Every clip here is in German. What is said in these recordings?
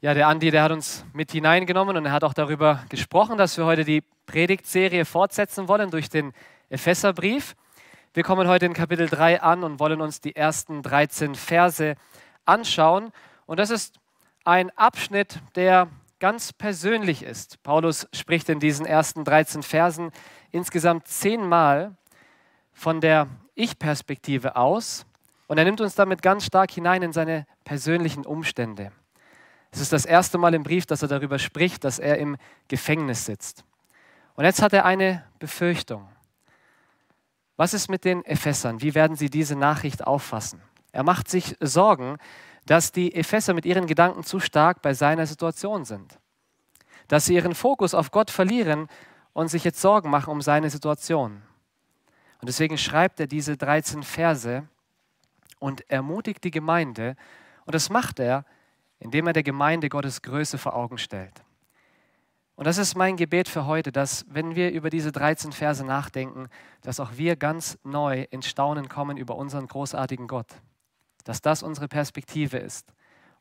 Ja, der Andi, der hat uns mit hineingenommen und er hat auch darüber gesprochen, dass wir heute die Predigtserie fortsetzen wollen durch den Epheserbrief. Wir kommen heute in Kapitel 3 an und wollen uns die ersten 13 Verse anschauen. Und das ist ein Abschnitt, der ganz persönlich ist. Paulus spricht in diesen ersten 13 Versen insgesamt zehnmal von der Ich-Perspektive aus und er nimmt uns damit ganz stark hinein in seine persönlichen Umstände. Es ist das erste Mal im Brief, dass er darüber spricht, dass er im Gefängnis sitzt. Und jetzt hat er eine Befürchtung. Was ist mit den Ephesern? Wie werden sie diese Nachricht auffassen? Er macht sich Sorgen, dass die Epheser mit ihren Gedanken zu stark bei seiner Situation sind. Dass sie ihren Fokus auf Gott verlieren und sich jetzt Sorgen machen um seine Situation. Und deswegen schreibt er diese 13 Verse und ermutigt die Gemeinde. Und das macht er, indem er der Gemeinde Gottes Größe vor Augen stellt. Und das ist mein Gebet für heute, dass wenn wir über diese 13 Verse nachdenken, dass auch wir ganz neu in Staunen kommen über unseren großartigen Gott. Dass das unsere Perspektive ist.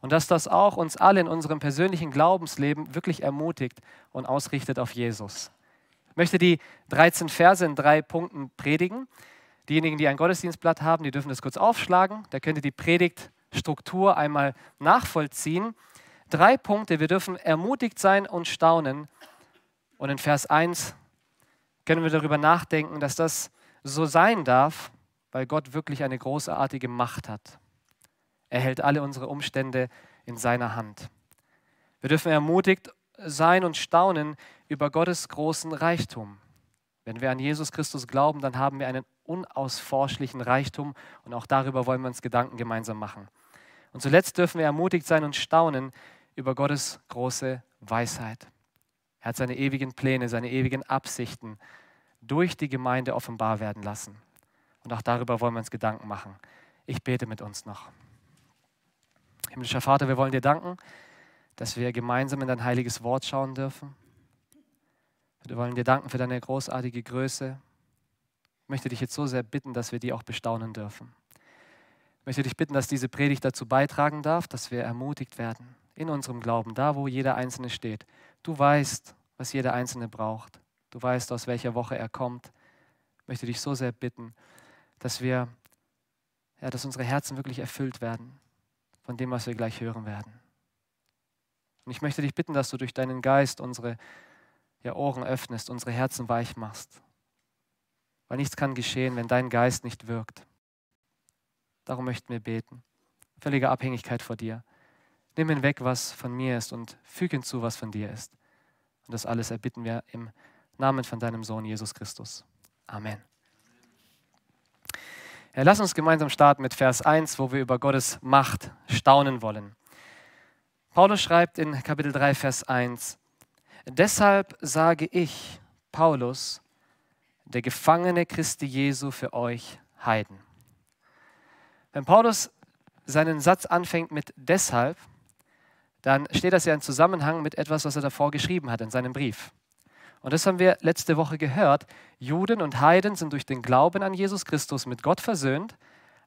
Und dass das auch uns alle in unserem persönlichen Glaubensleben wirklich ermutigt und ausrichtet auf Jesus. Ich möchte die 13 Verse in drei Punkten predigen. Diejenigen, die ein Gottesdienstblatt haben, die dürfen das kurz aufschlagen. Da könnt ihr die Predigt Struktur einmal nachvollziehen. Drei Punkte. Wir dürfen ermutigt sein und staunen. Und in Vers 1 können wir darüber nachdenken, dass das so sein darf, weil Gott wirklich eine großartige Macht hat. Er hält alle unsere Umstände in seiner Hand. Wir dürfen ermutigt sein und staunen über Gottes großen Reichtum. Wenn wir an Jesus Christus glauben, dann haben wir einen unausforschlichen Reichtum und auch darüber wollen wir uns Gedanken gemeinsam machen. Und zuletzt dürfen wir ermutigt sein und staunen über Gottes große Weisheit. Er hat seine ewigen Pläne, seine ewigen Absichten durch die Gemeinde offenbar werden lassen. Und auch darüber wollen wir uns Gedanken machen. Ich bete mit uns noch. Himmlischer Vater, wir wollen dir danken, dass wir gemeinsam in dein heiliges Wort schauen dürfen. Wir wollen dir danken für deine großartige Größe. Ich möchte dich jetzt so sehr bitten, dass wir die auch bestaunen dürfen. Ich möchte dich bitten, dass diese Predigt dazu beitragen darf, dass wir ermutigt werden in unserem Glauben, da wo jeder Einzelne steht. Du weißt, was jeder Einzelne braucht. Du weißt, aus welcher Woche er kommt. Ich möchte dich so sehr bitten, dass wir, ja, dass unsere Herzen wirklich erfüllt werden von dem, was wir gleich hören werden. Und ich möchte dich bitten, dass du durch deinen Geist unsere ja, Ohren öffnest, unsere Herzen weich machst. Weil nichts kann geschehen, wenn dein Geist nicht wirkt. Darum möchten wir beten. Völlige Abhängigkeit vor dir. Nimm hinweg, was von mir ist und füge hinzu, was von dir ist. Und das alles erbitten wir im Namen von deinem Sohn Jesus Christus. Amen. Ja, lass uns gemeinsam starten mit Vers 1, wo wir über Gottes Macht staunen wollen. Paulus schreibt in Kapitel 3, Vers 1, Deshalb sage ich, Paulus, der Gefangene Christi Jesu für euch Heiden. Wenn Paulus seinen Satz anfängt mit deshalb, dann steht das ja in Zusammenhang mit etwas, was er davor geschrieben hat in seinem Brief. Und das haben wir letzte Woche gehört. Juden und Heiden sind durch den Glauben an Jesus Christus mit Gott versöhnt,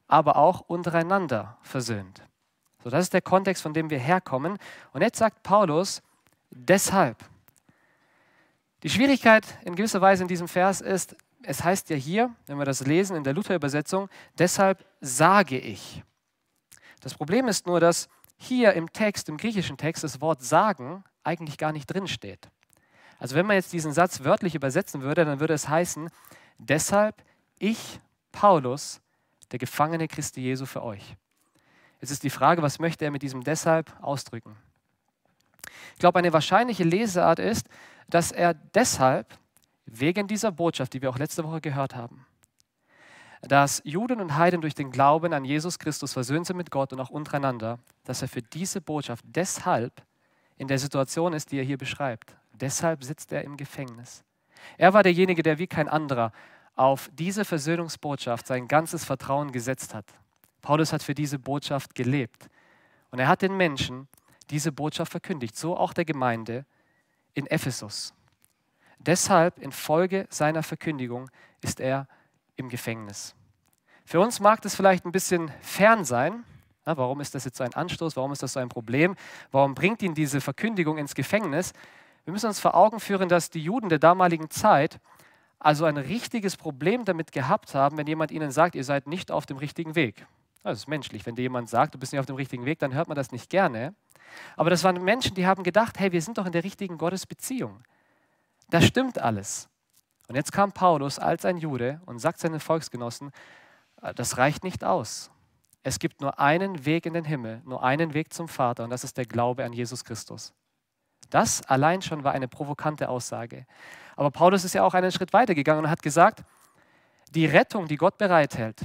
aber auch untereinander versöhnt. So, das ist der Kontext, von dem wir herkommen. Und jetzt sagt Paulus, deshalb. Die Schwierigkeit in gewisser Weise in diesem Vers ist, es heißt ja hier, wenn wir das lesen in der Luther-Übersetzung, deshalb sage ich. Das Problem ist nur, dass hier im Text, im griechischen Text, das Wort sagen eigentlich gar nicht drin steht. Also wenn man jetzt diesen Satz wörtlich übersetzen würde, dann würde es heißen, deshalb ich, Paulus, der Gefangene Christi Jesu für euch. Jetzt ist die Frage, was möchte er mit diesem deshalb ausdrücken? Ich glaube, eine wahrscheinliche Leseart ist, dass er deshalb, wegen dieser Botschaft, die wir auch letzte Woche gehört haben, dass Juden und Heiden durch den Glauben an Jesus Christus versöhnt sind mit Gott und auch untereinander, dass er für diese Botschaft deshalb in der Situation ist, die er hier beschreibt. Deshalb sitzt er im Gefängnis. Er war derjenige, der wie kein anderer auf diese Versöhnungsbotschaft sein ganzes Vertrauen gesetzt hat. Paulus hat für diese Botschaft gelebt. Und er hat den Menschen diese Botschaft verkündigt, so auch der Gemeinde in Ephesus. Deshalb, infolge seiner Verkündigung, ist er im Gefängnis. Für uns mag das vielleicht ein bisschen fern sein, Na, warum ist das jetzt so ein Anstoß? Warum ist das so ein Problem? Warum bringt ihn diese Verkündigung ins Gefängnis? Wir müssen uns vor Augen führen, dass die Juden der damaligen Zeit also ein richtiges Problem damit gehabt haben, wenn jemand ihnen sagt, ihr seid nicht auf dem richtigen Weg. Das ist menschlich. Wenn dir jemand sagt, du bist nicht auf dem richtigen Weg, dann hört man das nicht gerne. Aber das waren Menschen, die haben gedacht, hey, wir sind doch in der richtigen Gottesbeziehung. Das stimmt alles. Und jetzt kam Paulus als ein Jude und sagt seinen Volksgenossen, äh, das reicht nicht aus. Es gibt nur einen Weg in den Himmel, nur einen Weg zum Vater und das ist der Glaube an Jesus Christus. Das allein schon war eine provokante Aussage. Aber Paulus ist ja auch einen Schritt weiter gegangen und hat gesagt, die Rettung, die Gott bereithält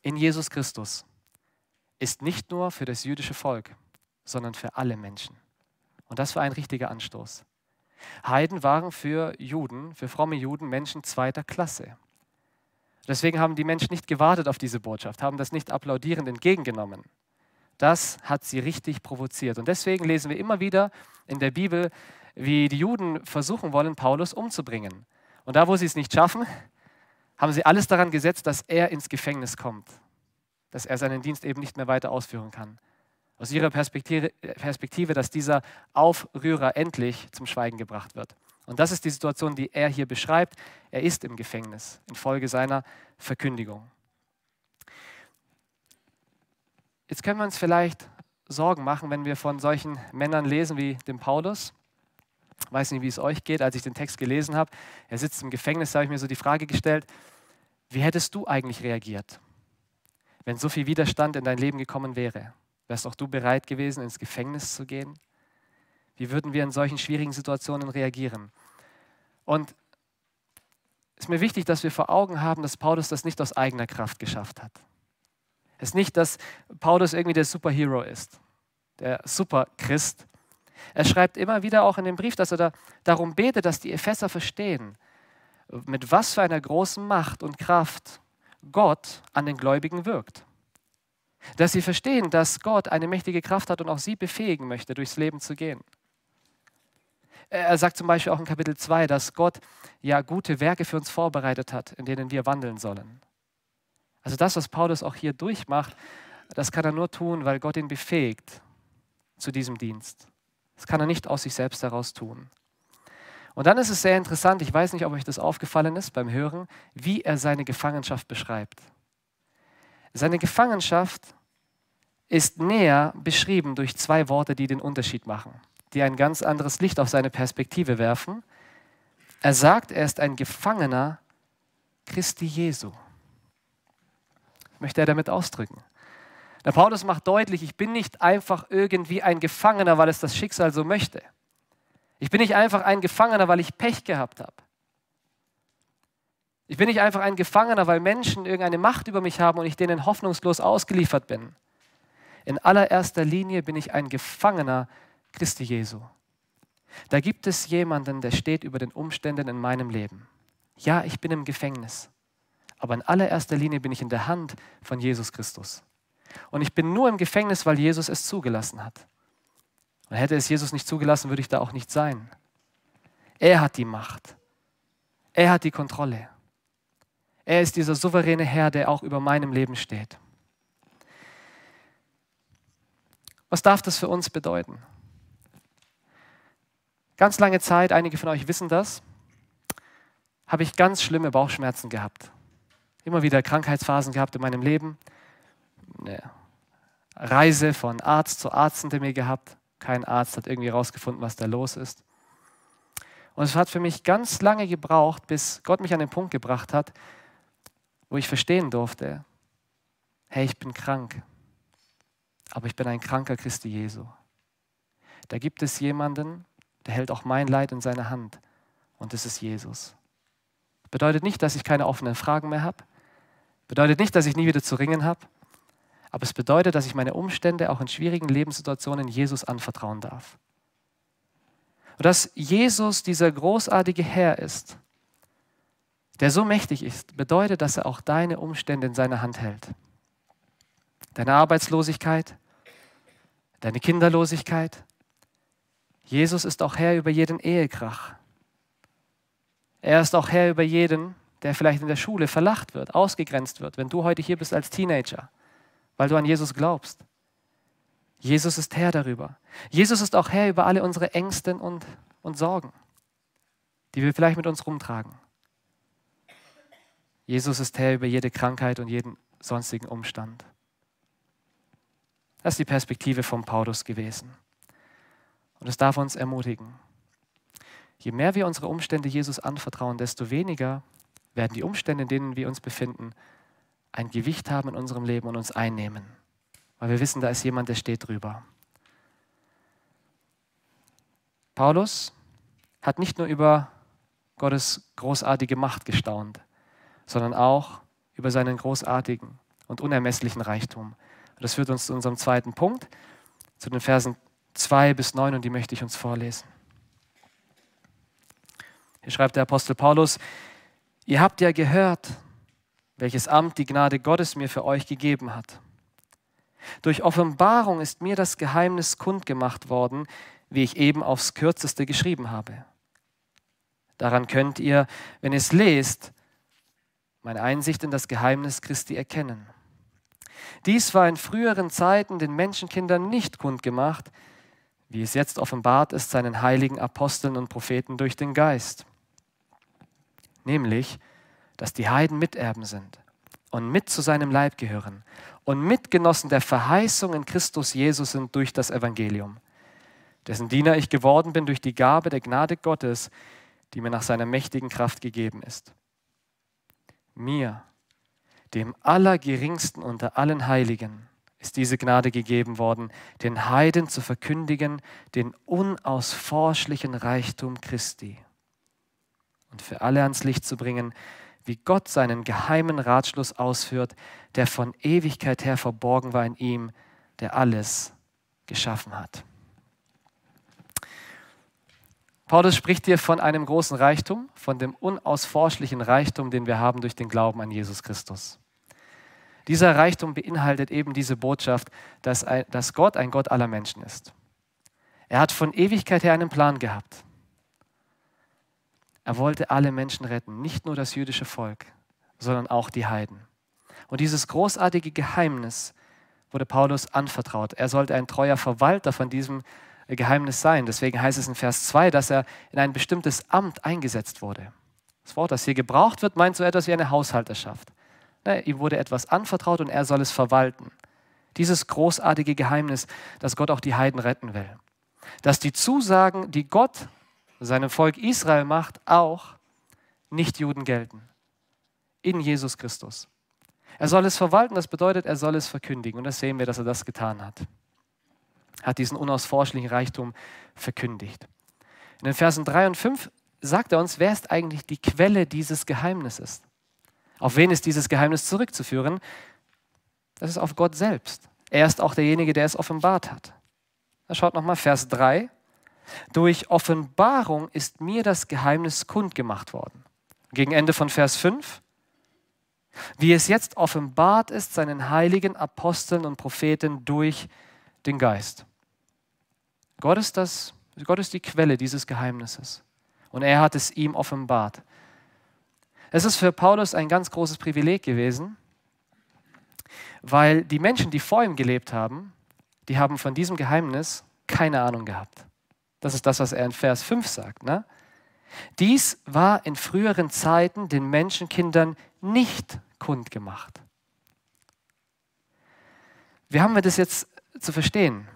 in Jesus Christus, ist nicht nur für das jüdische Volk, sondern für alle Menschen. Und das war ein richtiger Anstoß. Heiden waren für Juden, für fromme Juden Menschen zweiter Klasse. Deswegen haben die Menschen nicht gewartet auf diese Botschaft, haben das nicht applaudierend entgegengenommen. Das hat sie richtig provoziert. Und deswegen lesen wir immer wieder in der Bibel, wie die Juden versuchen wollen, Paulus umzubringen. Und da, wo sie es nicht schaffen, haben sie alles daran gesetzt, dass er ins Gefängnis kommt, dass er seinen Dienst eben nicht mehr weiter ausführen kann. Aus ihrer Perspektive, Perspektive, dass dieser Aufrührer endlich zum Schweigen gebracht wird. Und das ist die Situation, die er hier beschreibt. Er ist im Gefängnis infolge seiner Verkündigung. Jetzt können wir uns vielleicht Sorgen machen, wenn wir von solchen Männern lesen wie dem Paulus. Ich weiß nicht, wie es euch geht, als ich den Text gelesen habe. Er sitzt im Gefängnis, da habe ich mir so die Frage gestellt, wie hättest du eigentlich reagiert, wenn so viel Widerstand in dein Leben gekommen wäre? Wärst auch du bereit gewesen, ins Gefängnis zu gehen? Wie würden wir in solchen schwierigen Situationen reagieren? Und es ist mir wichtig, dass wir vor Augen haben, dass Paulus das nicht aus eigener Kraft geschafft hat. Es ist nicht, dass Paulus irgendwie der Superhero ist, der Superchrist. Er schreibt immer wieder auch in dem Brief, dass er da darum betet, dass die Epheser verstehen, mit was für einer großen Macht und Kraft Gott an den Gläubigen wirkt. Dass sie verstehen, dass Gott eine mächtige Kraft hat und auch sie befähigen möchte, durchs Leben zu gehen. Er sagt zum Beispiel auch in Kapitel 2, dass Gott ja gute Werke für uns vorbereitet hat, in denen wir wandeln sollen. Also das, was Paulus auch hier durchmacht, das kann er nur tun, weil Gott ihn befähigt zu diesem Dienst. Das kann er nicht aus sich selbst heraus tun. Und dann ist es sehr interessant, ich weiß nicht, ob euch das aufgefallen ist beim Hören, wie er seine Gefangenschaft beschreibt. Seine Gefangenschaft ist näher beschrieben durch zwei Worte, die den Unterschied machen, die ein ganz anderes Licht auf seine Perspektive werfen. Er sagt, er ist ein Gefangener Christi Jesu möchte er damit ausdrücken. Der Paulus macht deutlich, ich bin nicht einfach irgendwie ein Gefangener, weil es das Schicksal so möchte. Ich bin nicht einfach ein Gefangener, weil ich Pech gehabt habe. Ich bin nicht einfach ein Gefangener, weil Menschen irgendeine Macht über mich haben und ich denen hoffnungslos ausgeliefert bin. In allererster Linie bin ich ein Gefangener Christi Jesu. Da gibt es jemanden, der steht über den Umständen in meinem Leben. Ja, ich bin im Gefängnis. Aber in allererster Linie bin ich in der Hand von Jesus Christus. Und ich bin nur im Gefängnis, weil Jesus es zugelassen hat. Und hätte es Jesus nicht zugelassen, würde ich da auch nicht sein. Er hat die Macht. Er hat die Kontrolle. Er ist dieser souveräne Herr, der auch über meinem Leben steht. Was darf das für uns bedeuten? Ganz lange Zeit, einige von euch wissen das, habe ich ganz schlimme Bauchschmerzen gehabt immer wieder Krankheitsphasen gehabt in meinem Leben. Eine Reise von Arzt zu Arzt hinter mir gehabt. Kein Arzt hat irgendwie herausgefunden, was da los ist. Und es hat für mich ganz lange gebraucht, bis Gott mich an den Punkt gebracht hat, wo ich verstehen durfte, hey, ich bin krank, aber ich bin ein kranker Christi Jesu. Da gibt es jemanden, der hält auch mein Leid in seiner Hand und das ist Jesus. Bedeutet nicht, dass ich keine offenen Fragen mehr habe. Bedeutet nicht, dass ich nie wieder zu ringen habe. Aber es bedeutet, dass ich meine Umstände auch in schwierigen Lebenssituationen Jesus anvertrauen darf. Und dass Jesus dieser großartige Herr ist, der so mächtig ist, bedeutet, dass er auch deine Umstände in seiner Hand hält. Deine Arbeitslosigkeit, deine Kinderlosigkeit. Jesus ist auch Herr über jeden Ehekrach. Er ist auch Herr über jeden, der vielleicht in der Schule verlacht wird, ausgegrenzt wird. Wenn du heute hier bist als Teenager, weil du an Jesus glaubst. Jesus ist Herr darüber. Jesus ist auch Herr über alle unsere Ängste und, und Sorgen, die wir vielleicht mit uns rumtragen. Jesus ist Herr über jede Krankheit und jeden sonstigen Umstand. Das ist die Perspektive von Paulus gewesen. Und es darf uns ermutigen. Je mehr wir unsere Umstände Jesus anvertrauen, desto weniger werden die Umstände, in denen wir uns befinden, ein Gewicht haben in unserem Leben und uns einnehmen. Weil wir wissen, da ist jemand, der steht drüber. Paulus hat nicht nur über Gottes großartige Macht gestaunt, sondern auch über seinen großartigen und unermesslichen Reichtum. Das führt uns zu unserem zweiten Punkt, zu den Versen 2 bis 9, und die möchte ich uns vorlesen. Hier schreibt der Apostel Paulus, ihr habt ja gehört, welches Amt die Gnade Gottes mir für euch gegeben hat. Durch Offenbarung ist mir das Geheimnis kundgemacht worden, wie ich eben aufs kürzeste geschrieben habe. Daran könnt ihr, wenn ihr es lest, meine Einsicht in das Geheimnis Christi erkennen. Dies war in früheren Zeiten den Menschenkindern nicht kundgemacht, wie es jetzt offenbart ist seinen heiligen Aposteln und Propheten durch den Geist. Nämlich, dass die Heiden Miterben sind und mit zu seinem Leib gehören und Mitgenossen der Verheißung in Christus Jesus sind durch das Evangelium, dessen Diener ich geworden bin durch die Gabe der Gnade Gottes, die mir nach seiner mächtigen Kraft gegeben ist. Mir, dem Allergeringsten unter allen Heiligen, ist diese Gnade gegeben worden, den Heiden zu verkündigen, den unausforschlichen Reichtum Christi und für alle ans Licht zu bringen, wie Gott seinen geheimen Ratschluss ausführt, der von Ewigkeit her verborgen war in ihm, der alles geschaffen hat. Paulus spricht hier von einem großen Reichtum, von dem unausforschlichen Reichtum, den wir haben durch den Glauben an Jesus Christus. Dieser Reichtum beinhaltet eben diese Botschaft, dass, dass Gott ein Gott aller Menschen ist. Er hat von Ewigkeit her einen Plan gehabt. Er wollte alle Menschen retten, nicht nur das jüdische Volk, sondern auch die Heiden. Und dieses großartige Geheimnis wurde Paulus anvertraut. Er sollte ein treuer Verwalter von diesem Geheimnis sein. Deswegen heißt es in Vers 2, dass er in ein bestimmtes Amt eingesetzt wurde. Das Wort, das hier gebraucht wird, meint so etwas wie eine Haushalterschaft. Ihm wurde etwas anvertraut und er soll es verwalten. Dieses großartige Geheimnis, dass Gott auch die Heiden retten will. Dass die Zusagen, die Gott seinem Volk Israel macht, auch Nichtjuden gelten. In Jesus Christus. Er soll es verwalten, das bedeutet, er soll es verkündigen. Und das sehen wir, dass er das getan hat. Hat diesen unausforschlichen Reichtum verkündigt. In den Versen 3 und 5 sagt er uns, wer ist eigentlich die Quelle dieses Geheimnisses? Auf wen ist dieses Geheimnis zurückzuführen? Das ist auf Gott selbst. Er ist auch derjenige, der es offenbart hat. Da schaut nochmal Vers 3. Durch Offenbarung ist mir das Geheimnis kundgemacht worden. Gegen Ende von Vers 5. Wie es jetzt offenbart ist seinen heiligen Aposteln und Propheten durch den Geist. Gott ist, das, Gott ist die Quelle dieses Geheimnisses. Und er hat es ihm offenbart. Es ist für Paulus ein ganz großes Privileg gewesen, weil die Menschen, die vor ihm gelebt haben, die haben von diesem Geheimnis keine Ahnung gehabt. Das ist das, was er in Vers 5 sagt. Ne? Dies war in früheren Zeiten den Menschenkindern nicht kundgemacht. Wie haben wir das jetzt zu verstehen?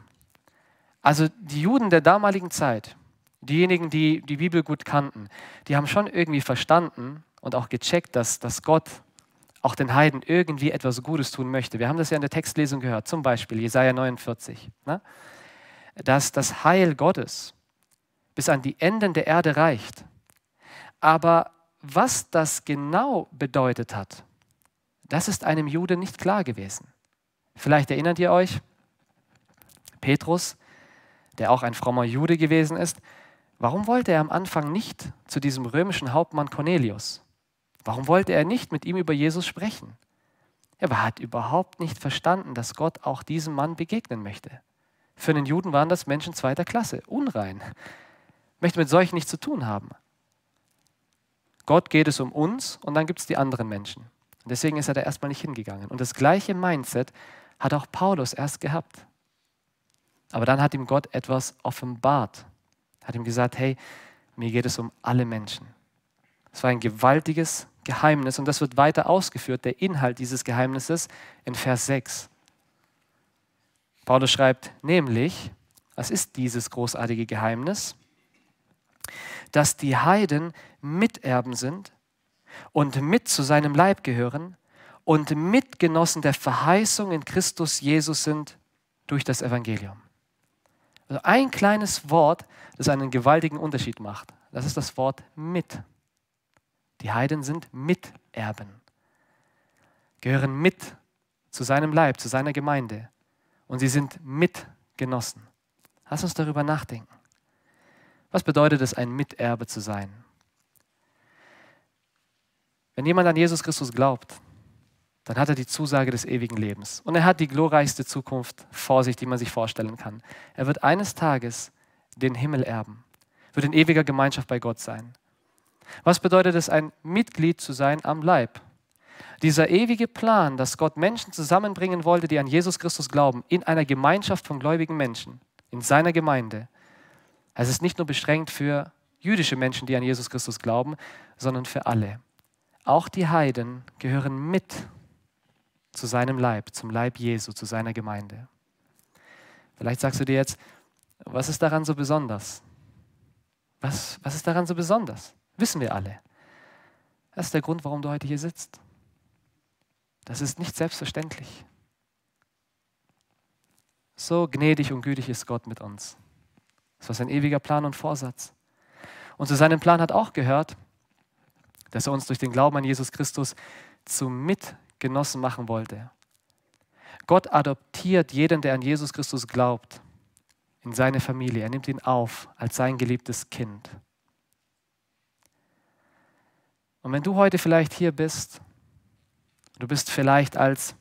Also die Juden der damaligen Zeit, diejenigen, die die Bibel gut kannten, die haben schon irgendwie verstanden und auch gecheckt, dass, dass Gott auch den Heiden irgendwie etwas Gutes tun möchte. Wir haben das ja in der Textlesung gehört, zum Beispiel Jesaja 49. Ne? dass das Heil Gottes bis an die Enden der Erde reicht. Aber was das genau bedeutet hat, das ist einem Jude nicht klar gewesen. Vielleicht erinnert ihr euch, Petrus, der auch ein frommer Jude gewesen ist, warum wollte er am Anfang nicht zu diesem römischen Hauptmann Cornelius? Warum wollte er nicht mit ihm über Jesus sprechen? Er hat überhaupt nicht verstanden, dass Gott auch diesem Mann begegnen möchte. Für einen Juden waren das Menschen zweiter Klasse, unrein. Möchte mit solchen nichts zu tun haben. Gott geht es um uns und dann gibt es die anderen Menschen. Und deswegen ist er da erstmal nicht hingegangen. Und das gleiche Mindset hat auch Paulus erst gehabt. Aber dann hat ihm Gott etwas offenbart. Hat ihm gesagt, hey, mir geht es um alle Menschen. Es war ein gewaltiges Geheimnis und das wird weiter ausgeführt, der Inhalt dieses Geheimnisses in Vers 6. Paulus schreibt nämlich, was ist dieses großartige Geheimnis? Dass die Heiden Miterben sind und mit zu seinem Leib gehören und Mitgenossen der Verheißung in Christus Jesus sind durch das Evangelium. Also ein kleines Wort, das einen gewaltigen Unterschied macht. Das ist das Wort mit. Die Heiden sind Miterben, gehören mit zu seinem Leib, zu seiner Gemeinde und sie sind Mitgenossen. Lass uns darüber nachdenken. Was bedeutet es, ein Miterbe zu sein? Wenn jemand an Jesus Christus glaubt, dann hat er die Zusage des ewigen Lebens. Und er hat die glorreichste Zukunft vor sich, die man sich vorstellen kann. Er wird eines Tages den Himmel erben, wird in ewiger Gemeinschaft bei Gott sein. Was bedeutet es, ein Mitglied zu sein am Leib? Dieser ewige Plan, dass Gott Menschen zusammenbringen wollte, die an Jesus Christus glauben, in einer Gemeinschaft von gläubigen Menschen, in seiner Gemeinde. Es ist nicht nur beschränkt für jüdische Menschen, die an Jesus Christus glauben, sondern für alle. Auch die Heiden gehören mit zu seinem Leib, zum Leib Jesu, zu seiner Gemeinde. Vielleicht sagst du dir jetzt, was ist daran so besonders? Was, was ist daran so besonders? Wissen wir alle. Das ist der Grund, warum du heute hier sitzt. Das ist nicht selbstverständlich. So gnädig und gütig ist Gott mit uns. Das war sein ewiger Plan und Vorsatz. Und zu seinem Plan hat auch gehört, dass er uns durch den Glauben an Jesus Christus zu Mitgenossen machen wollte. Gott adoptiert jeden, der an Jesus Christus glaubt, in seine Familie. Er nimmt ihn auf als sein geliebtes Kind. Und wenn du heute vielleicht hier bist, du bist vielleicht als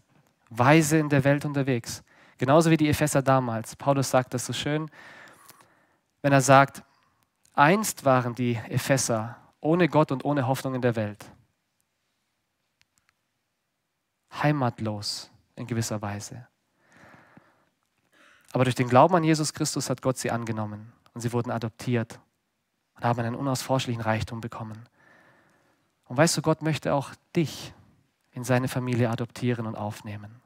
Weise in der Welt unterwegs, genauso wie die Epheser damals. Paulus sagt das so schön, wenn er sagt, einst waren die Epheser ohne Gott und ohne Hoffnung in der Welt. Heimatlos in gewisser Weise. Aber durch den Glauben an Jesus Christus hat Gott sie angenommen und sie wurden adoptiert und haben einen unausforschlichen Reichtum bekommen. Und weißt du, Gott möchte auch dich in seine Familie adoptieren und aufnehmen.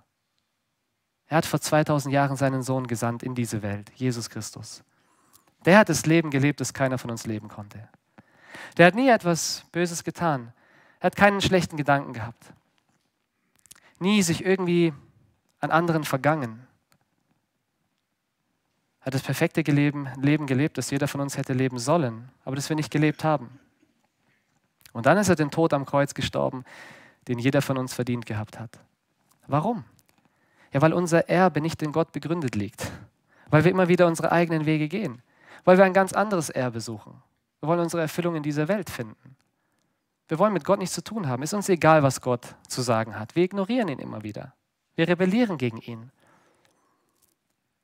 Er hat vor 2000 Jahren seinen Sohn gesandt in diese Welt, Jesus Christus. Der hat das Leben gelebt, das keiner von uns leben konnte. Der hat nie etwas Böses getan. Er hat keinen schlechten Gedanken gehabt. Nie sich irgendwie an anderen vergangen. Er hat das perfekte Leben, Leben gelebt, das jeder von uns hätte leben sollen, aber das wir nicht gelebt haben. Und dann ist er den Tod am Kreuz gestorben, den jeder von uns verdient gehabt hat. Warum? Ja, weil unser Erbe nicht in Gott begründet liegt. Weil wir immer wieder unsere eigenen Wege gehen. Weil wir ein ganz anderes Erbe suchen. Wir wollen unsere Erfüllung in dieser Welt finden. Wir wollen mit Gott nichts zu tun haben. Ist uns egal, was Gott zu sagen hat. Wir ignorieren ihn immer wieder. Wir rebellieren gegen ihn.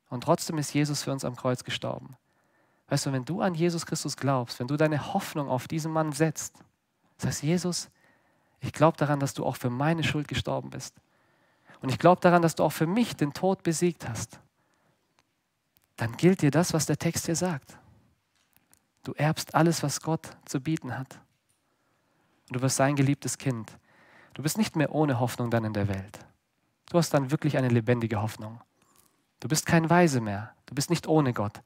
Und trotzdem ist Jesus für uns am Kreuz gestorben. Weißt du, wenn du an Jesus Christus glaubst, wenn du deine Hoffnung auf diesen Mann setzt, das heißt, Jesus, ich glaube daran, dass du auch für meine Schuld gestorben bist. Und ich glaube daran, dass du auch für mich den Tod besiegt hast. Dann gilt dir das, was der Text hier sagt. Du erbst alles, was Gott zu bieten hat. Du wirst sein geliebtes Kind. Du bist nicht mehr ohne Hoffnung dann in der Welt. Du hast dann wirklich eine lebendige Hoffnung. Du bist kein Weise mehr. Du bist nicht ohne Gott,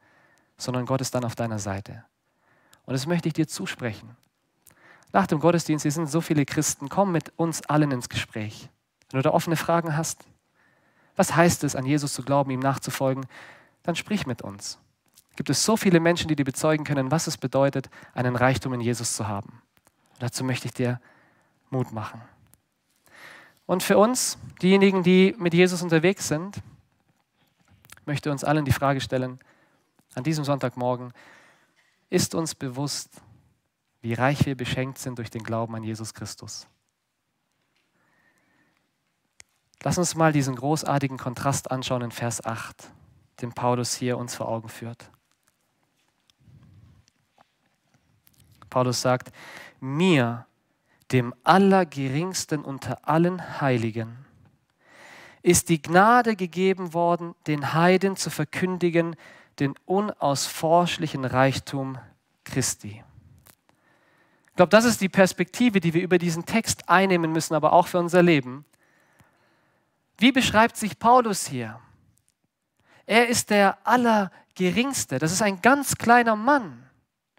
sondern Gott ist dann auf deiner Seite. Und das möchte ich dir zusprechen. Nach dem Gottesdienst, hier sind so viele Christen, komm mit uns allen ins Gespräch. Wenn du da offene Fragen hast, was heißt es, an Jesus zu glauben, ihm nachzufolgen, dann sprich mit uns. Gibt es so viele Menschen, die dir bezeugen können, was es bedeutet, einen Reichtum in Jesus zu haben. Und dazu möchte ich dir Mut machen. Und für uns, diejenigen, die mit Jesus unterwegs sind, möchte uns allen die Frage stellen, an diesem Sonntagmorgen, ist uns bewusst, wie reich wir beschenkt sind durch den Glauben an Jesus Christus. Lass uns mal diesen großartigen Kontrast anschauen in Vers 8, den Paulus hier uns vor Augen führt. Paulus sagt, mir, dem Allergeringsten unter allen Heiligen, ist die Gnade gegeben worden, den Heiden zu verkündigen, den unausforschlichen Reichtum Christi. Ich glaube, das ist die Perspektive, die wir über diesen Text einnehmen müssen, aber auch für unser Leben. Wie beschreibt sich Paulus hier? Er ist der Allergeringste. Das ist ein ganz kleiner Mann,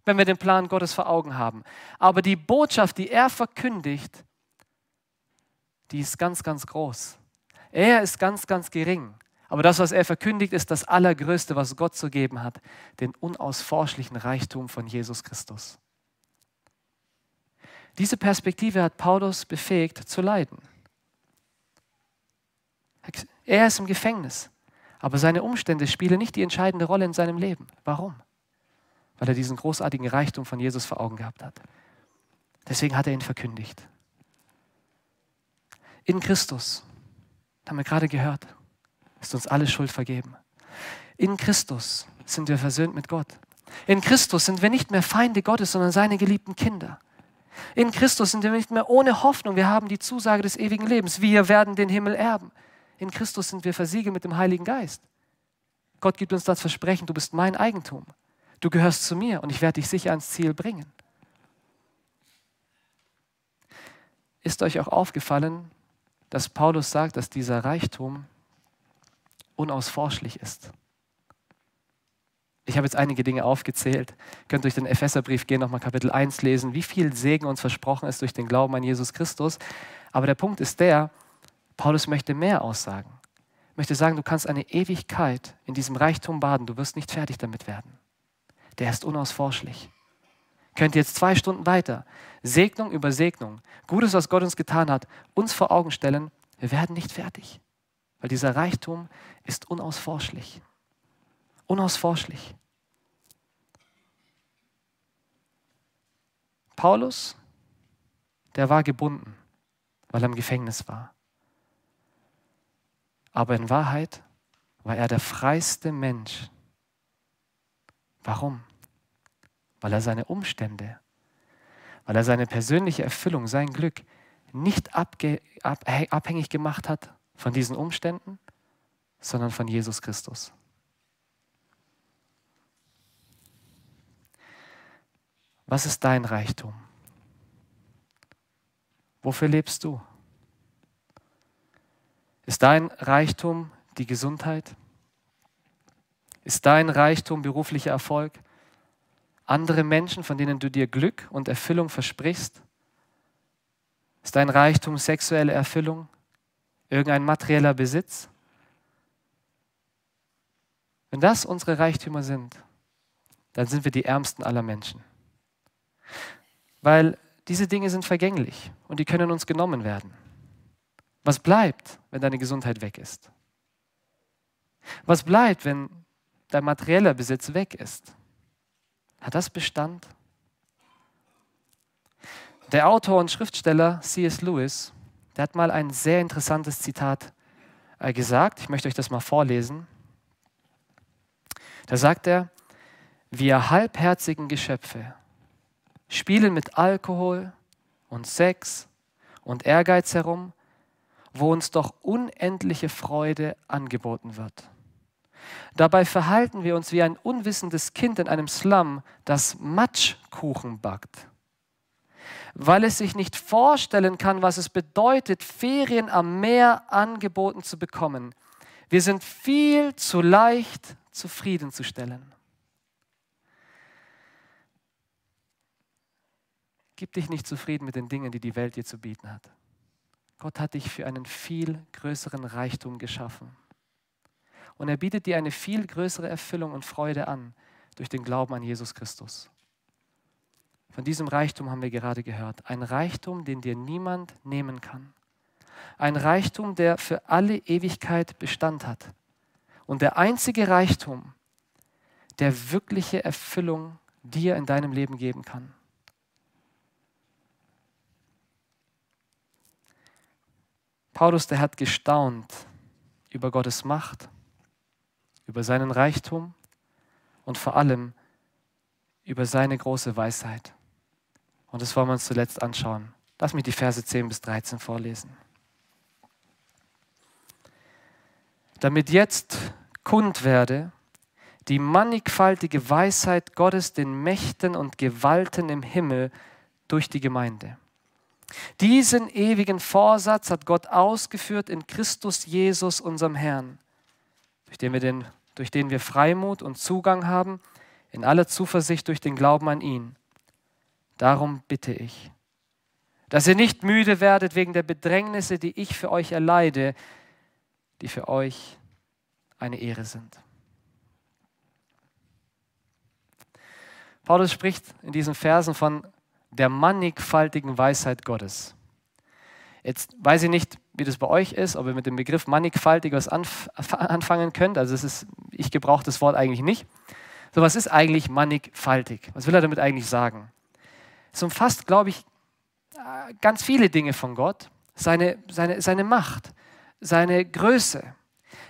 wenn wir den Plan Gottes vor Augen haben. Aber die Botschaft, die er verkündigt, die ist ganz, ganz groß. Er ist ganz, ganz gering. Aber das, was er verkündigt, ist das Allergrößte, was Gott zu geben hat, den unausforschlichen Reichtum von Jesus Christus. Diese Perspektive hat Paulus befähigt zu leiden. Er ist im Gefängnis, aber seine Umstände spielen nicht die entscheidende Rolle in seinem Leben. Warum? Weil er diesen großartigen Reichtum von Jesus vor Augen gehabt hat. Deswegen hat er ihn verkündigt. In Christus, haben wir gerade gehört, ist uns alle Schuld vergeben. In Christus sind wir versöhnt mit Gott. In Christus sind wir nicht mehr Feinde Gottes, sondern seine geliebten Kinder. In Christus sind wir nicht mehr ohne Hoffnung. Wir haben die Zusage des ewigen Lebens. Wir werden den Himmel erben. In Christus sind wir versiegelt mit dem Heiligen Geist. Gott gibt uns das Versprechen, du bist mein Eigentum. Du gehörst zu mir und ich werde dich sicher ans Ziel bringen. Ist euch auch aufgefallen, dass Paulus sagt, dass dieser Reichtum unausforschlich ist. Ich habe jetzt einige Dinge aufgezählt. Ihr könnt durch den Epheserbrief gehen, nochmal Kapitel 1 lesen, wie viel Segen uns versprochen ist durch den Glauben an Jesus Christus. Aber der Punkt ist der, Paulus möchte mehr aussagen. Er möchte sagen, du kannst eine Ewigkeit in diesem Reichtum baden, du wirst nicht fertig damit werden. Der ist unausforschlich. Könnt ihr jetzt zwei Stunden weiter Segnung über Segnung, Gutes, was Gott uns getan hat, uns vor Augen stellen, wir werden nicht fertig. Weil dieser Reichtum ist unausforschlich. Unausforschlich. Paulus, der war gebunden, weil er im Gefängnis war. Aber in Wahrheit war er der freiste Mensch. Warum? Weil er seine Umstände, weil er seine persönliche Erfüllung, sein Glück nicht abhängig gemacht hat von diesen Umständen, sondern von Jesus Christus. Was ist dein Reichtum? Wofür lebst du? Ist dein Reichtum die Gesundheit? Ist dein Reichtum beruflicher Erfolg? Andere Menschen, von denen du dir Glück und Erfüllung versprichst? Ist dein Reichtum sexuelle Erfüllung? Irgendein materieller Besitz? Wenn das unsere Reichtümer sind, dann sind wir die ärmsten aller Menschen. Weil diese Dinge sind vergänglich und die können uns genommen werden. Was bleibt, wenn deine Gesundheit weg ist? Was bleibt, wenn dein materieller Besitz weg ist? Hat das Bestand? Der Autor und Schriftsteller C.S. Lewis, der hat mal ein sehr interessantes Zitat äh, gesagt. Ich möchte euch das mal vorlesen. Da sagt er, wir halbherzigen Geschöpfe spielen mit Alkohol und Sex und Ehrgeiz herum, wo uns doch unendliche Freude angeboten wird. Dabei verhalten wir uns wie ein unwissendes Kind in einem Slum, das Matschkuchen backt. Weil es sich nicht vorstellen kann, was es bedeutet, Ferien am Meer angeboten zu bekommen. Wir sind viel zu leicht zufriedenzustellen. Gib dich nicht zufrieden mit den Dingen, die die Welt dir zu bieten hat. Gott hat dich für einen viel größeren Reichtum geschaffen. Und er bietet dir eine viel größere Erfüllung und Freude an durch den Glauben an Jesus Christus. Von diesem Reichtum haben wir gerade gehört. Ein Reichtum, den dir niemand nehmen kann. Ein Reichtum, der für alle Ewigkeit Bestand hat. Und der einzige Reichtum, der wirkliche Erfüllung dir in deinem Leben geben kann. Paulus, der hat gestaunt über Gottes Macht, über seinen Reichtum und vor allem über seine große Weisheit. Und das wollen wir uns zuletzt anschauen. Lass mich die Verse 10 bis 13 vorlesen. damit jetzt kund werde die mannigfaltige Weisheit Gottes den Mächten und Gewalten im Himmel durch die Gemeinde. Diesen ewigen Vorsatz hat Gott ausgeführt in Christus Jesus, unserem Herrn, durch den wir, den, durch den wir Freimut und Zugang haben, in aller Zuversicht durch den Glauben an ihn. Darum bitte ich, dass ihr nicht müde werdet wegen der Bedrängnisse, die ich für euch erleide, die für euch eine Ehre sind. Paulus spricht in diesen Versen von der mannigfaltigen Weisheit Gottes. Jetzt weiß ich nicht, wie das bei euch ist, ob ihr mit dem Begriff mannigfaltig was anf anfangen könnt. Also ist, ich gebrauche das Wort eigentlich nicht. So, was ist eigentlich mannigfaltig? Was will er damit eigentlich sagen? Es umfasst, glaube ich, ganz viele Dinge von Gott. Seine, seine, seine Macht, seine Größe,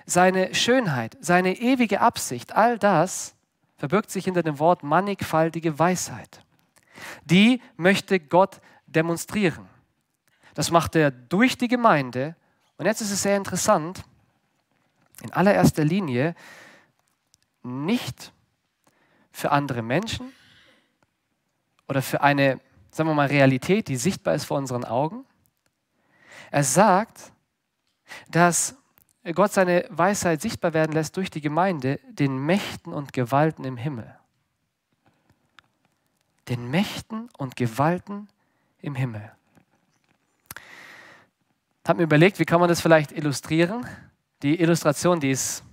seine Schönheit, seine ewige Absicht, all das verbirgt sich hinter dem Wort mannigfaltige Weisheit. Die möchte Gott demonstrieren. Das macht er durch die Gemeinde. Und jetzt ist es sehr interessant, in allererster Linie nicht für andere Menschen oder für eine, sagen wir mal, Realität, die sichtbar ist vor unseren Augen. Er sagt, dass Gott seine Weisheit sichtbar werden lässt durch die Gemeinde, den Mächten und Gewalten im Himmel. Den Mächten und Gewalten im Himmel. Habe mir überlegt, wie kann man das vielleicht illustrieren? Die Illustration, die ist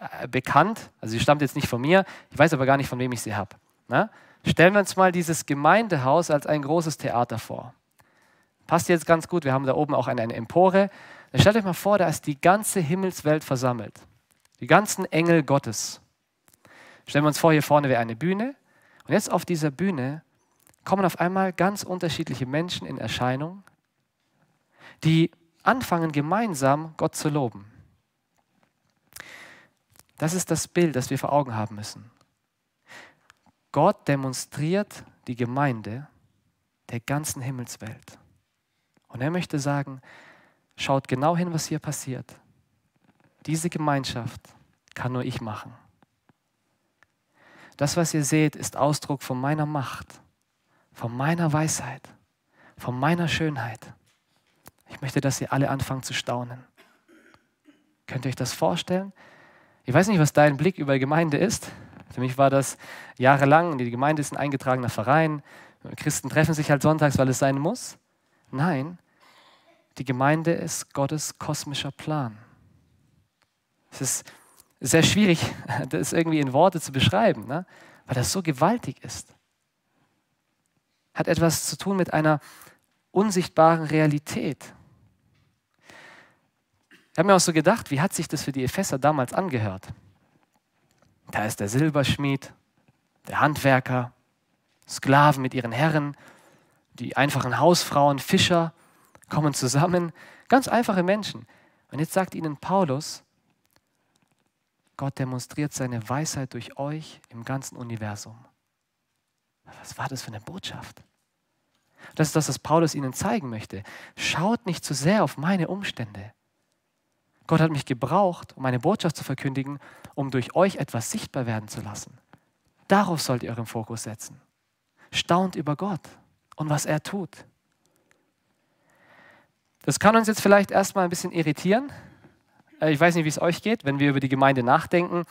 äh, bekannt, also sie stammt jetzt nicht von mir, ich weiß aber gar nicht, von wem ich sie habe. Na? Stellen wir uns mal dieses Gemeindehaus als ein großes Theater vor. Passt jetzt ganz gut, wir haben da oben auch eine, eine Empore stellt euch mal vor, da ist die ganze Himmelswelt versammelt. Die ganzen Engel Gottes. Stellen wir uns vor, hier vorne wäre eine Bühne. Und jetzt auf dieser Bühne kommen auf einmal ganz unterschiedliche Menschen in Erscheinung, die anfangen gemeinsam Gott zu loben. Das ist das Bild, das wir vor Augen haben müssen. Gott demonstriert die Gemeinde der ganzen Himmelswelt. Und er möchte sagen, Schaut genau hin, was hier passiert. Diese Gemeinschaft kann nur ich machen. Das, was ihr seht, ist Ausdruck von meiner Macht, von meiner Weisheit, von meiner Schönheit. Ich möchte, dass ihr alle anfangen zu staunen. Könnt ihr euch das vorstellen? Ich weiß nicht, was dein Blick über Gemeinde ist. Für mich war das jahrelang, die Gemeinde ist ein eingetragener Verein. Christen treffen sich halt sonntags, weil es sein muss. Nein, die Gemeinde ist Gottes kosmischer Plan. Es ist sehr schwierig, das irgendwie in Worte zu beschreiben, ne? weil das so gewaltig ist. Hat etwas zu tun mit einer unsichtbaren Realität. Ich habe mir auch so gedacht, wie hat sich das für die Epheser damals angehört? Da ist der Silberschmied, der Handwerker, Sklaven mit ihren Herren, die einfachen Hausfrauen, Fischer, kommen zusammen, ganz einfache Menschen. Und jetzt sagt ihnen Paulus, Gott demonstriert seine Weisheit durch euch im ganzen Universum. Was war das für eine Botschaft? Das ist das, was Paulus ihnen zeigen möchte. Schaut nicht zu sehr auf meine Umstände. Gott hat mich gebraucht, um eine Botschaft zu verkündigen, um durch euch etwas sichtbar werden zu lassen. Darauf sollt ihr euren Fokus setzen. Staunt über Gott und was er tut. Das kann uns jetzt vielleicht erstmal ein bisschen irritieren. Äh, ich weiß nicht, wie es euch geht, wenn wir über die Gemeinde nachdenken,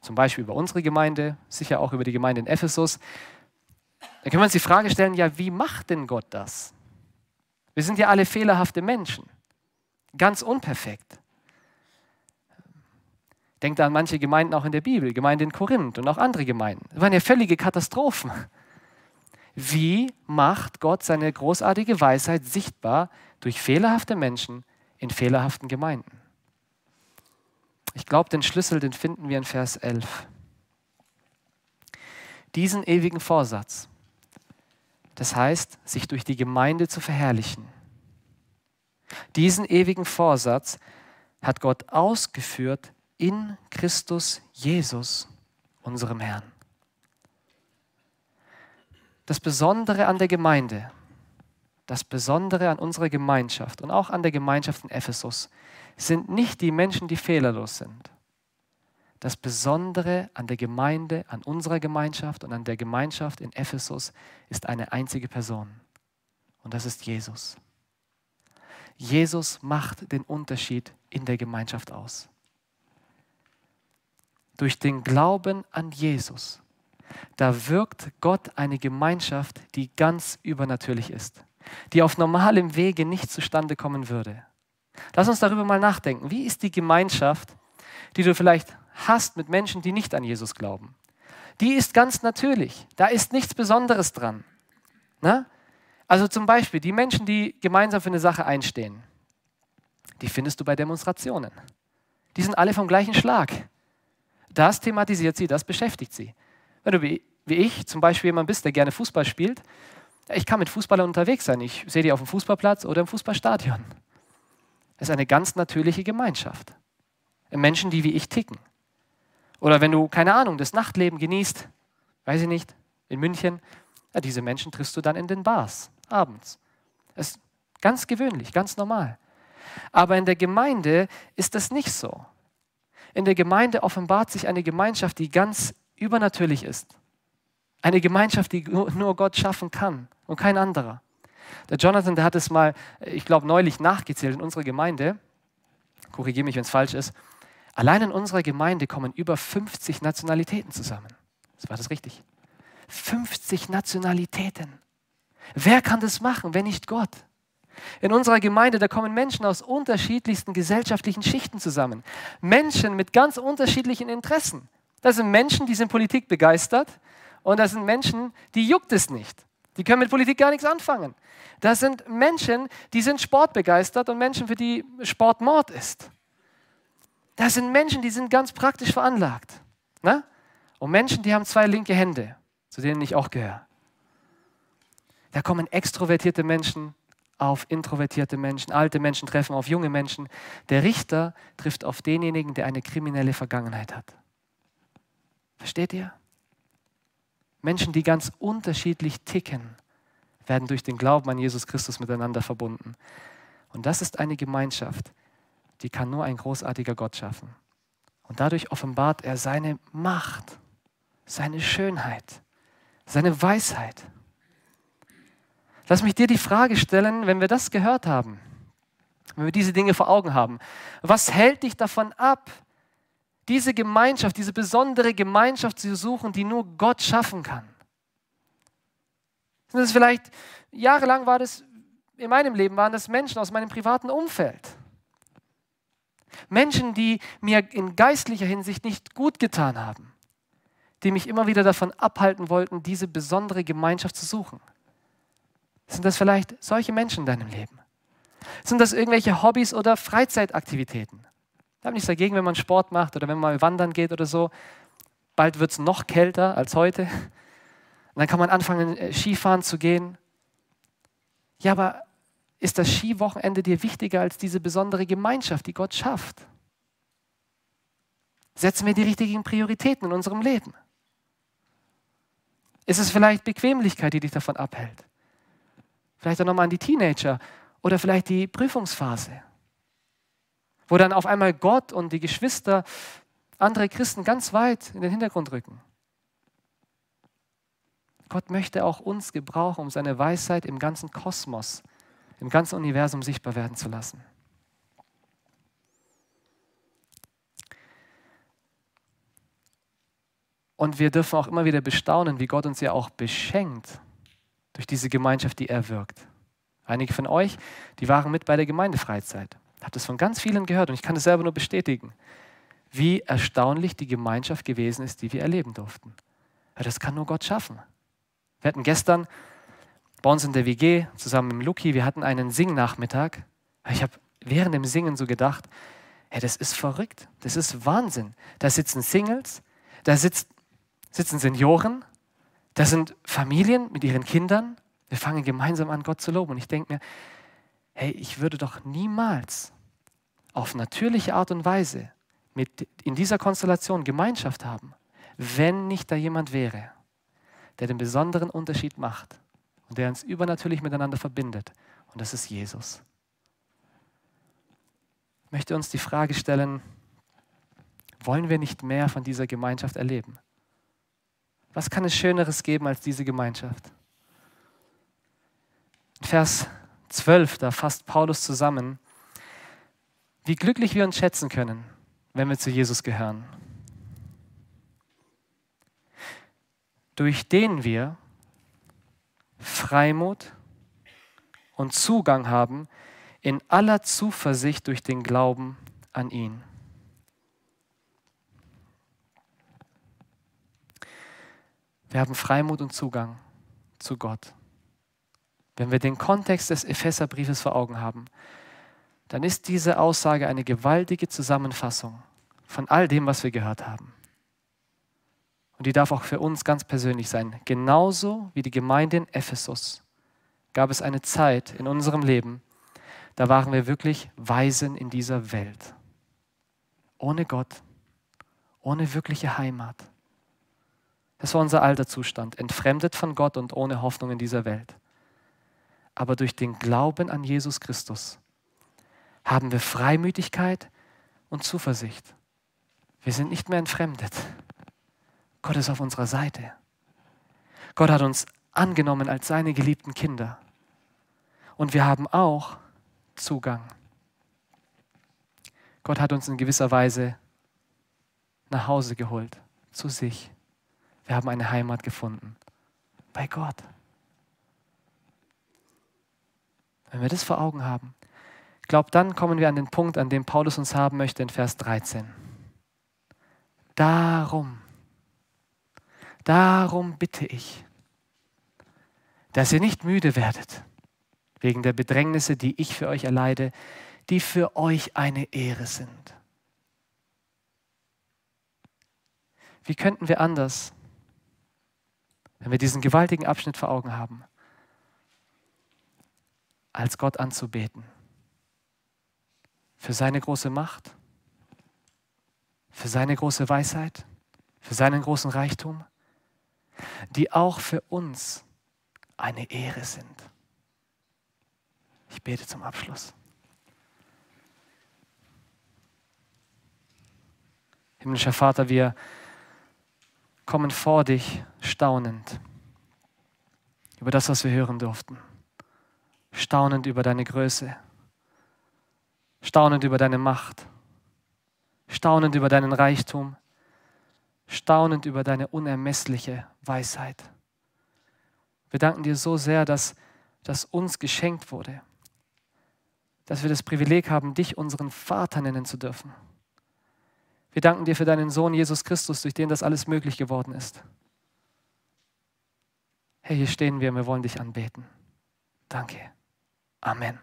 zum Beispiel über unsere Gemeinde, sicher auch über die Gemeinde in Ephesus. Dann können wir uns die Frage stellen, ja, wie macht denn Gott das? Wir sind ja alle fehlerhafte Menschen, ganz unperfekt. Denkt an manche Gemeinden auch in der Bibel, Gemeinde in Korinth und auch andere Gemeinden. Das waren ja völlige Katastrophen. Wie macht Gott seine großartige Weisheit sichtbar durch fehlerhafte Menschen in fehlerhaften Gemeinden. Ich glaube, den Schlüssel, den finden wir in Vers 11. Diesen ewigen Vorsatz, das heißt, sich durch die Gemeinde zu verherrlichen, diesen ewigen Vorsatz hat Gott ausgeführt in Christus Jesus, unserem Herrn. Das Besondere an der Gemeinde das Besondere an unserer Gemeinschaft und auch an der Gemeinschaft in Ephesus sind nicht die Menschen, die fehlerlos sind. Das Besondere an der Gemeinde, an unserer Gemeinschaft und an der Gemeinschaft in Ephesus ist eine einzige Person. Und das ist Jesus. Jesus macht den Unterschied in der Gemeinschaft aus. Durch den Glauben an Jesus, da wirkt Gott eine Gemeinschaft, die ganz übernatürlich ist, die auf normalem Wege nicht zustande kommen würde. Lass uns darüber mal nachdenken. Wie ist die Gemeinschaft, die du vielleicht hast mit Menschen, die nicht an Jesus glauben? Die ist ganz natürlich. Da ist nichts Besonderes dran. Na? Also zum Beispiel die Menschen, die gemeinsam für eine Sache einstehen, die findest du bei Demonstrationen. Die sind alle vom gleichen Schlag. Das thematisiert sie, das beschäftigt sie. Wenn du wie, ich zum Beispiel jemand bist, der gerne Fußball spielt, ich kann mit Fußballern unterwegs sein. Ich sehe die auf dem Fußballplatz oder im Fußballstadion. Es ist eine ganz natürliche Gemeinschaft. Menschen, die wie ich ticken. Oder wenn du, keine Ahnung, das Nachtleben genießt, weiß ich nicht, in München, ja, diese Menschen triffst du dann in den Bars abends. Das ist ganz gewöhnlich, ganz normal. Aber in der Gemeinde ist das nicht so. In der Gemeinde offenbart sich eine Gemeinschaft, die ganz übernatürlich ist. Eine Gemeinschaft, die nur Gott schaffen kann und kein anderer. Der Jonathan, der hat es mal, ich glaube, neulich nachgezählt in unserer Gemeinde. Korrigiere mich, wenn es falsch ist. Allein in unserer Gemeinde kommen über 50 Nationalitäten zusammen. Das war das richtig? 50 Nationalitäten. Wer kann das machen, wenn nicht Gott? In unserer Gemeinde, da kommen Menschen aus unterschiedlichsten gesellschaftlichen Schichten zusammen. Menschen mit ganz unterschiedlichen Interessen. Das sind Menschen, die sind Politik begeistert und das sind Menschen, die juckt es nicht. Die können mit Politik gar nichts anfangen. Das sind Menschen, die sind sportbegeistert und Menschen, für die Sport Mord ist. Das sind Menschen, die sind ganz praktisch veranlagt. Ne? Und Menschen, die haben zwei linke Hände, zu denen ich auch gehöre. Da kommen extrovertierte Menschen auf introvertierte Menschen, alte Menschen treffen auf junge Menschen. Der Richter trifft auf denjenigen, der eine kriminelle Vergangenheit hat. Versteht ihr? Menschen, die ganz unterschiedlich ticken, werden durch den Glauben an Jesus Christus miteinander verbunden. Und das ist eine Gemeinschaft, die kann nur ein großartiger Gott schaffen. Und dadurch offenbart er seine Macht, seine Schönheit, seine Weisheit. Lass mich dir die Frage stellen, wenn wir das gehört haben, wenn wir diese Dinge vor Augen haben, was hält dich davon ab, diese Gemeinschaft, diese besondere Gemeinschaft zu suchen, die nur Gott schaffen kann? Sind es vielleicht, jahrelang war das, in meinem Leben waren das Menschen aus meinem privaten Umfeld. Menschen, die mir in geistlicher Hinsicht nicht gut getan haben, die mich immer wieder davon abhalten wollten, diese besondere Gemeinschaft zu suchen. Sind das vielleicht solche Menschen in deinem Leben? Sind das irgendwelche Hobbys oder Freizeitaktivitäten? Ich habe nichts dagegen, wenn man Sport macht oder wenn man mal wandern geht oder so. Bald wird es noch kälter als heute. Und dann kann man anfangen, äh, Skifahren zu gehen. Ja, aber ist das Skiwochenende dir wichtiger als diese besondere Gemeinschaft, die Gott schafft? Setzen wir die richtigen Prioritäten in unserem Leben? Ist es vielleicht Bequemlichkeit, die dich davon abhält? Vielleicht auch nochmal an die Teenager oder vielleicht die Prüfungsphase, wo dann auf einmal Gott und die Geschwister, andere Christen ganz weit in den Hintergrund rücken. Gott möchte auch uns gebrauchen, um seine Weisheit im ganzen Kosmos, im ganzen Universum sichtbar werden zu lassen. Und wir dürfen auch immer wieder bestaunen, wie Gott uns ja auch beschenkt durch diese Gemeinschaft, die er wirkt. Einige von euch, die waren mit bei der Gemeindefreizeit. Habe das von ganz vielen gehört und ich kann es selber nur bestätigen, wie erstaunlich die Gemeinschaft gewesen ist, die wir erleben durften. Ja, das kann nur Gott schaffen. Wir hatten gestern bei uns in der WG zusammen mit Luki, wir hatten einen Singnachmittag. Ich habe während dem Singen so gedacht, hey, das ist verrückt, das ist Wahnsinn. Da sitzen Singles, da sitzt, sitzen Senioren, das sind Familien mit ihren Kindern. Wir fangen gemeinsam an, Gott zu loben. Und ich denke mir, hey, ich würde doch niemals auf natürliche Art und Weise mit in dieser Konstellation Gemeinschaft haben, wenn nicht da jemand wäre, der den besonderen Unterschied macht und der uns übernatürlich miteinander verbindet. Und das ist Jesus. Ich möchte uns die Frage stellen, wollen wir nicht mehr von dieser Gemeinschaft erleben? Was kann es Schöneres geben als diese Gemeinschaft? In Vers 12, da fasst Paulus zusammen, wie glücklich wir uns schätzen können, wenn wir zu Jesus gehören. Durch den wir Freimut und Zugang haben in aller Zuversicht durch den Glauben an ihn. Wir haben Freimut und Zugang zu Gott. Wenn wir den Kontext des Epheserbriefes vor Augen haben, dann ist diese Aussage eine gewaltige Zusammenfassung von all dem, was wir gehört haben. Und die darf auch für uns ganz persönlich sein. Genauso wie die Gemeinde in Ephesus gab es eine Zeit in unserem Leben, da waren wir wirklich Weisen in dieser Welt. Ohne Gott, ohne wirkliche Heimat. Das war unser alter Zustand, entfremdet von Gott und ohne Hoffnung in dieser Welt. Aber durch den Glauben an Jesus Christus haben wir Freimütigkeit und Zuversicht. Wir sind nicht mehr entfremdet. Gott ist auf unserer Seite. Gott hat uns angenommen als seine geliebten Kinder. Und wir haben auch Zugang. Gott hat uns in gewisser Weise nach Hause geholt, zu sich. Wir haben eine Heimat gefunden. Bei Gott. Wenn wir das vor Augen haben, glaubt, dann kommen wir an den Punkt, an dem Paulus uns haben möchte in Vers 13. Darum Darum bitte ich, dass ihr nicht müde werdet wegen der Bedrängnisse, die ich für euch erleide, die für euch eine Ehre sind. Wie könnten wir anders, wenn wir diesen gewaltigen Abschnitt vor Augen haben, als Gott anzubeten? Für seine große Macht, für seine große Weisheit, für seinen großen Reichtum, die auch für uns eine Ehre sind. Ich bete zum Abschluss. Himmlischer Vater, wir kommen vor dich staunend über das, was wir hören durften. Staunend über deine Größe, staunend über deine Macht, staunend über deinen Reichtum, staunend über deine unermessliche Weisheit. Wir danken dir so sehr, dass das uns geschenkt wurde, dass wir das Privileg haben, dich unseren Vater nennen zu dürfen. Wir danken dir für deinen Sohn Jesus Christus, durch den das alles möglich geworden ist. Herr, hier stehen wir und wir wollen dich anbeten. Danke. Amen.